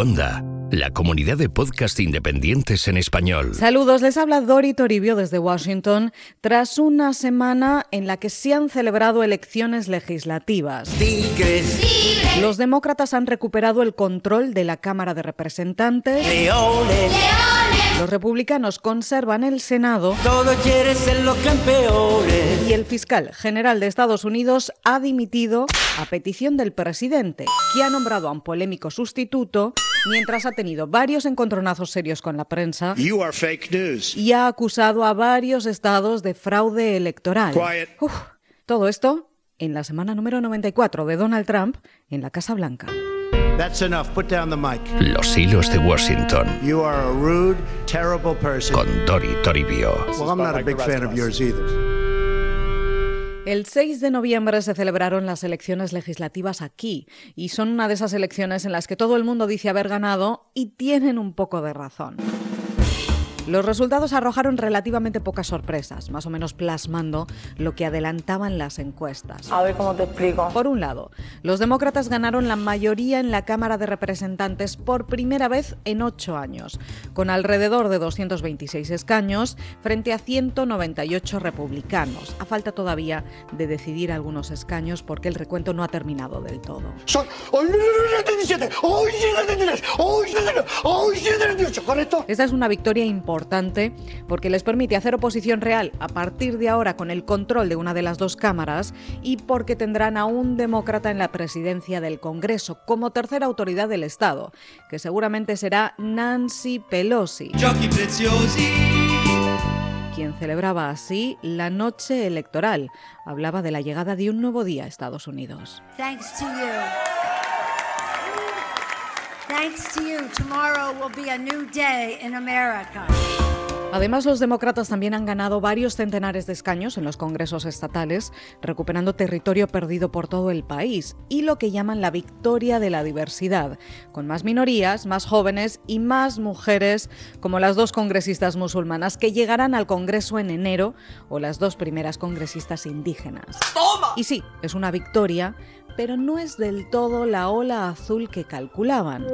Onda, la comunidad de podcast independientes en español. Saludos, les habla Dori Toribio desde Washington tras una semana en la que se han celebrado elecciones legislativas. Los demócratas han recuperado el control de la Cámara de Representantes. Los republicanos conservan el Senado. Todo quiere ser los campeones. Y el fiscal general de Estados Unidos ha dimitido a petición del presidente, que ha nombrado a un polémico sustituto mientras ha tenido varios encontronazos serios con la prensa You are fake news. y ha acusado a varios estados de fraude electoral. Quiet. Uf, todo esto en la semana número 94 de Donald Trump en la Casa Blanca. That's enough. Put down the mic. Los hilos de Washington. You are a rude, terrible person. Con Dori Toribio. Well, I'm not a big fan of yours either. El 6 de noviembre se celebraron las elecciones legislativas aquí y son una de esas elecciones en las que todo el mundo dice haber ganado y tienen un poco de razón. Los resultados arrojaron relativamente pocas sorpresas, más o menos plasmando lo que adelantaban las encuestas. A ver cómo te explico. Por un lado, los demócratas ganaron la mayoría en la Cámara de Representantes por primera vez en ocho años, con alrededor de 226 escaños frente a 198 republicanos. A falta todavía de decidir algunos escaños porque el recuento no ha terminado del todo. Son 17, 17, 17, ¿correcto? Esta es una victoria importante porque les permite hacer oposición real a partir de ahora con el control de una de las dos cámaras y porque tendrán a un demócrata en la presidencia del Congreso como tercera autoridad del Estado, que seguramente será Nancy Pelosi, quien celebraba así la noche electoral. Hablaba de la llegada de un nuevo día a Estados Unidos. Thanks to you. Thanks to you. Tomorrow will be a new day in America. Además, los demócratas también han ganado varios centenares de escaños en los congresos estatales, recuperando territorio perdido por todo el país y lo que llaman la victoria de la diversidad, con más minorías, más jóvenes y más mujeres, como las dos congresistas musulmanas que llegarán al Congreso en enero o las dos primeras congresistas indígenas. Y sí, es una victoria, pero no es del todo la ola azul que calculaban.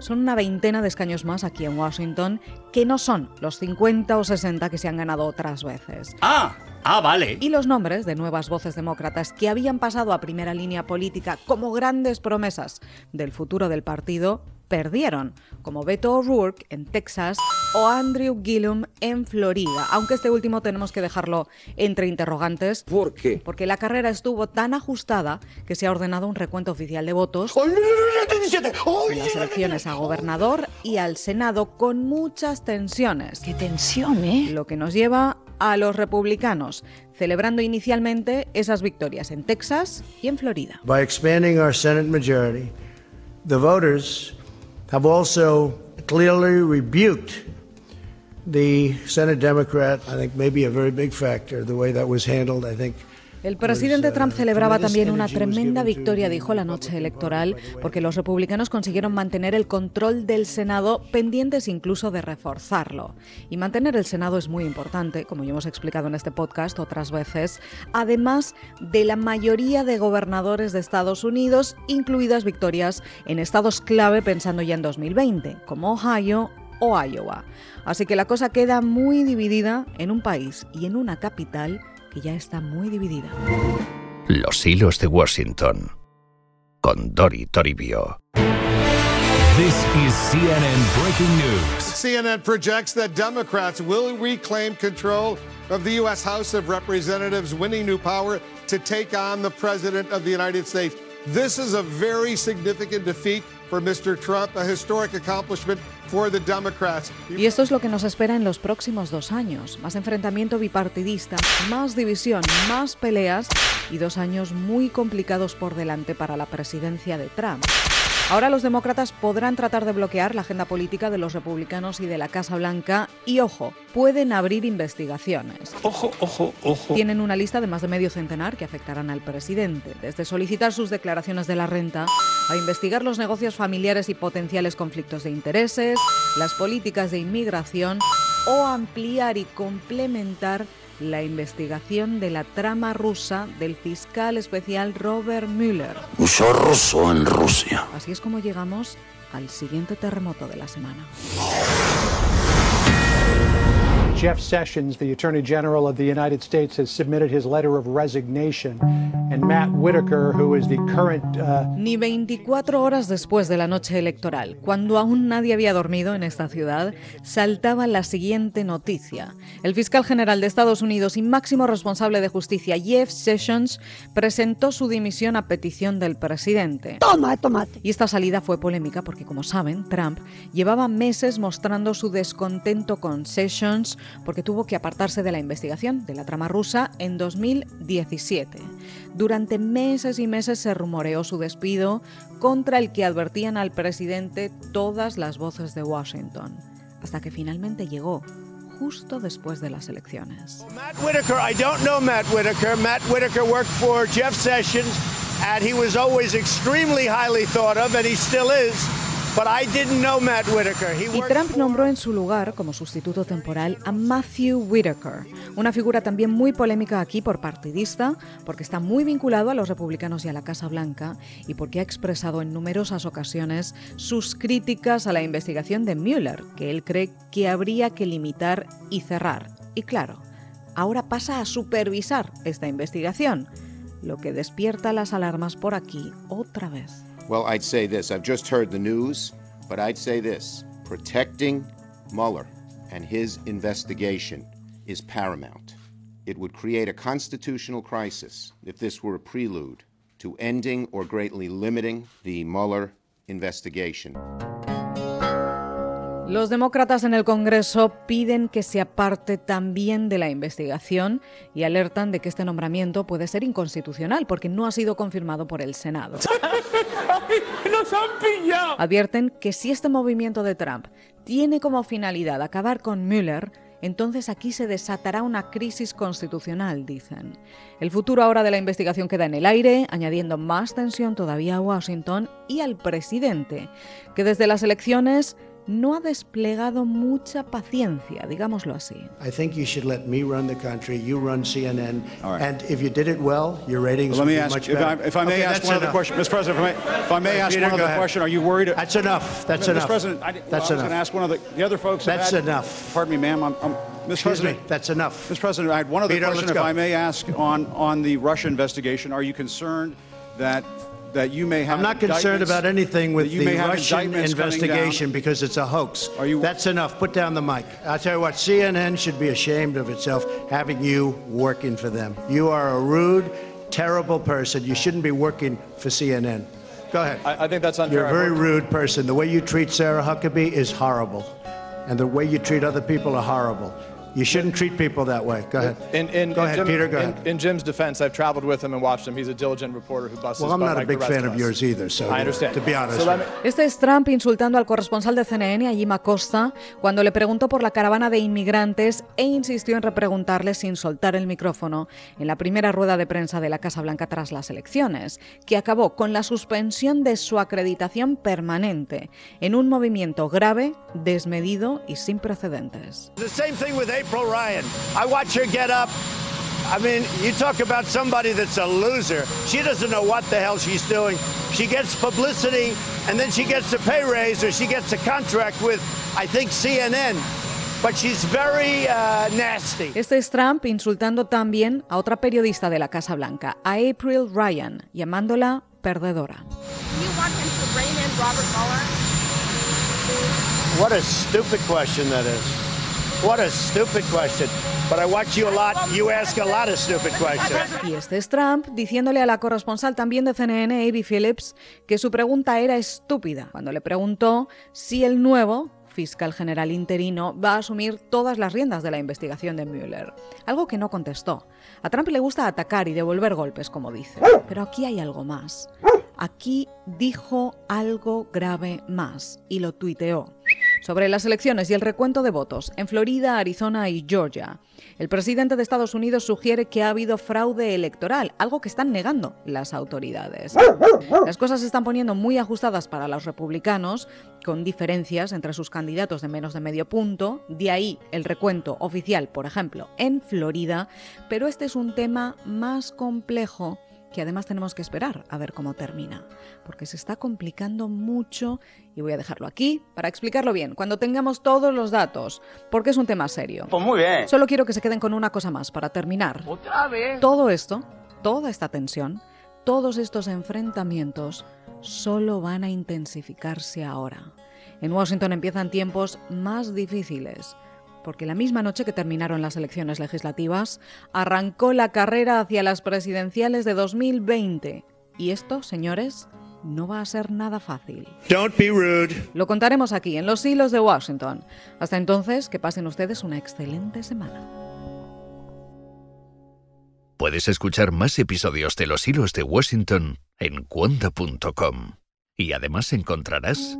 Son una veintena de escaños más aquí en Washington que no son los 50 o 60 que se han ganado otras veces. Ah, ah, vale. Y los nombres de nuevas voces demócratas que habían pasado a primera línea política como grandes promesas del futuro del partido perdieron, como Beto O'Rourke en Texas o Andrew Gillum en Florida, aunque este último tenemos que dejarlo entre interrogantes. ¿Por qué? Porque la carrera estuvo tan ajustada que se ha ordenado un recuento oficial de votos 17, en las elecciones a gobernador y al Senado con muchas tensiones. Qué tensión, ¿eh? Lo que nos lleva a los republicanos, celebrando inicialmente esas victorias en Texas y en Florida. By expanding our Senate majority, the voters have also clearly rebuked the Senate Democrat. I think maybe a very big factor, the way that was handled, I think. El presidente uh, Trump celebraba tremendous también una tremenda victoria, dijo la noche electoral, porque los republicanos consiguieron mantener el control del Senado, pendientes incluso de reforzarlo. Y mantener el Senado es muy importante, como ya hemos explicado en este podcast otras veces, además de la mayoría de gobernadores de Estados Unidos, incluidas victorias en estados clave pensando ya en 2020, como Ohio o Iowa. Así que la cosa queda muy dividida en un país y en una capital que ya está muy dividida. Los hilos de Washington. Con Dori Toribio. This is CNN Breaking News. CNN projects that Democrats will reclaim control of the U.S. House of Representatives, winning new power to take on the President of the United States. This is a very significant defeat for Mr. Trump, a historic accomplishment for the Democrats. Y esto es lo que nos espera en los próximos dos años. Más enfrentamiento bipartidista, más división, más peleas y dos años muy complicados por delante para la presidencia de Trump. Ahora los demócratas podrán tratar de bloquear la agenda política de los republicanos y de la Casa Blanca y, ojo, pueden abrir investigaciones. Ojo, ojo, ojo. Tienen una lista de más de medio centenar que afectarán al presidente, desde solicitar sus declaraciones de la renta a investigar los negocios familiares y potenciales conflictos de intereses, las políticas de inmigración o ampliar y complementar la investigación de la trama rusa del fiscal especial Robert Mueller. Uso ruso en Rusia. Así es como llegamos al siguiente terremoto de la semana. Jeff Sessions, the Attorney General of the United States, has submitted his letter of resignation. And Matt Whitaker, who is the current. Uh... Ni 24 horas después de la noche electoral, cuando aún nadie había dormido en esta ciudad, saltaba la siguiente noticia. El fiscal general de Estados Unidos y máximo responsable de justicia, Jeff Sessions, presentó su dimisión a petición del presidente. Toma, tomate. Y esta salida fue polémica porque, como saben, Trump llevaba meses mostrando su descontento con Sessions porque tuvo que apartarse de la investigación de la trama rusa en 2017. Durante meses y meses se rumoreó su despido, contra el que advertían al presidente todas las voces de Washington, hasta que finalmente llegó justo después de las elecciones. Matt Whitaker, I don't know Matt Whitaker. Matt Whitaker worked for Jeff Sessions, and he was always extremely highly thought of, and he still is. Y Trump nombró en su lugar como sustituto temporal a Matthew Whitaker, una figura también muy polémica aquí por partidista, porque está muy vinculado a los republicanos y a la Casa Blanca y porque ha expresado en numerosas ocasiones sus críticas a la investigación de Mueller, que él cree que habría que limitar y cerrar. Y claro, ahora pasa a supervisar esta investigación, lo que despierta las alarmas por aquí otra vez. Well, I'd say this. I've just heard the news, but I'd say this. Protecting Mueller and his investigation is paramount. It would create a constitutional crisis if this were a prelude to ending or greatly limiting the Mueller investigation. Los demócratas en el Congreso piden que se aparte también de la investigación y alertan de que este nombramiento puede ser inconstitucional porque no ha sido confirmado por el Senado. ¡Nos han pillado! Advierten que si este movimiento de Trump tiene como finalidad acabar con Mueller, entonces aquí se desatará una crisis constitucional, dicen. El futuro ahora de la investigación queda en el aire, añadiendo más tensión todavía a Washington y al presidente, que desde las elecciones no ha desplegado mucha paciencia, digámoslo así. I think you should let me run the country, you run CNN, and if you did it well, your ratings well, let me would ask, be much if better. I, if I may okay, ask one enough. other question, Mr. President, if I may, if I may ask Peter, one go other ahead. question, are you worried? That's enough. That's Mr. enough. President, I, well, That's I was going to enough. ask one of the, the other folks. That's had- enough. Pardon me, ma'am. I'm, I'm, Mr. Excuse President, me. That's enough. Mr. President, I had one other Peter, question, if go. I may ask, on on the Russia investigation. Are you concerned that that you may have? I'm not concerned about anything with you the may have Russian investigation because it's a hoax. That's enough. Put down the mic. I'll tell you what, CNN should be ashamed of itself having you working for them. You are a rude, terrible person. You shouldn't be working for CNN. Go ahead. I, I think that's unfair. You're a very rude person. The way you treat Sarah Huckabee is horrible. And the way you treat other people are horrible. You shouldn't treat people that way. Go ahead. In, in, Go in ahead, Jim- Peter, go in- ahead. In Jim's defense, I've traveled with him and watched him. He's a diligent reporter who busts Well, his I'm not a big fan of of yours either, so I understand. to be honest. So. Este es Trump insultando al corresponsal de CNN, a Jim Acosta, cuando le preguntó por la caravana de inmigrantes e insistió en repreguntarle sin soltar el micrófono en la primera rueda de prensa de la Casa Blanca tras las elecciones, que acabó con la suspensión de su acreditación permanente, en un movimiento grave, desmedido y sin precedentes. The same thing with April Ryan. I watch her get up. I mean, you talk about somebody that's a loser. She doesn't know what the hell she's doing. She gets publicity, and then she gets a pay raise, or she gets a contract with, I think, CNN. But she's very uh, nasty. Este es Trump insultando también a otra periodista de la Casa Blanca, a April Ryan, llamándola perdedora. You want him to rein in Robert Mueller? What a stupid question that is. What a stupid question. But I watch you a lot. You ask a lot of stupid questions. Y este es Trump diciéndole a la corresponsal también de CNN, Abby Phillips, que su pregunta era estúpida cuando le preguntó si el nuevo fiscal general interino va a asumir todas las riendas de la investigación de Mueller. Algo que no contestó. A Trump le gusta atacar y devolver golpes, como dice. Pero aquí hay algo más. Aquí dijo algo grave más y lo tuiteó. Sobre las elecciones y el recuento de votos en Florida, Arizona y Georgia, el presidente de Estados Unidos sugiere que ha habido fraude electoral, algo que están negando las autoridades. Las cosas se están poniendo muy ajustadas para los republicanos, con diferencias entre sus candidatos de menos de medio punto, de ahí el recuento oficial, por ejemplo, en Florida, pero este es un tema más complejo que además tenemos que esperar a ver cómo termina, porque se está complicando mucho y voy a dejarlo aquí para explicarlo bien, cuando tengamos todos los datos, porque es un tema serio. Pues muy bien. Solo quiero que se queden con una cosa más para terminar. Otra vez. Todo esto, toda esta tensión, todos estos enfrentamientos solo van a intensificarse ahora. En Washington empiezan tiempos más difíciles, porque la misma noche que terminaron las elecciones legislativas, arrancó la carrera hacia las presidenciales de 2020. Y esto, señores, no va a ser nada fácil. Don't be rude. Lo contaremos aquí, en los hilos de Washington. Hasta entonces, que pasen ustedes una excelente semana. Puedes escuchar más episodios de Los Hilos de Washington en. Y además encontrarás...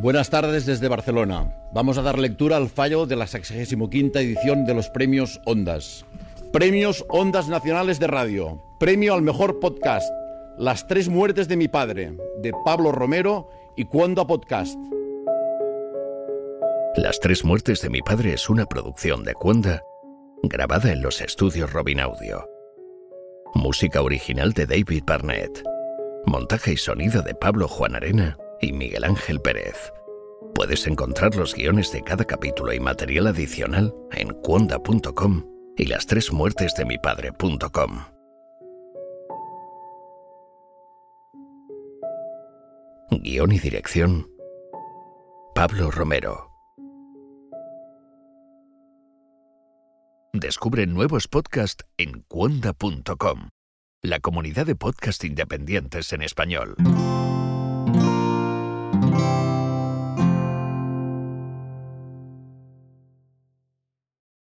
Buenas tardes desde Barcelona. Vamos a dar lectura al fallo de la 65 edición de los premios Ondas. Premios Ondas Nacionales de Radio. Premio al mejor podcast. Las tres muertes de mi padre, de Pablo Romero y Cuando Podcast. Las tres muertes de mi padre es una producción de Cuonda, grabada en los estudios Robin Audio. Música original de David Barnett. Montaje y sonido de Pablo Juan Arena y Miguel Ángel Pérez. Puedes encontrar los guiones de cada capítulo y material adicional en cuonda.com y las tres muertes de mi padre.com. Guión y dirección Pablo Romero. Descubre nuevos podcasts en cuonda.com, la comunidad de podcast independientes en español.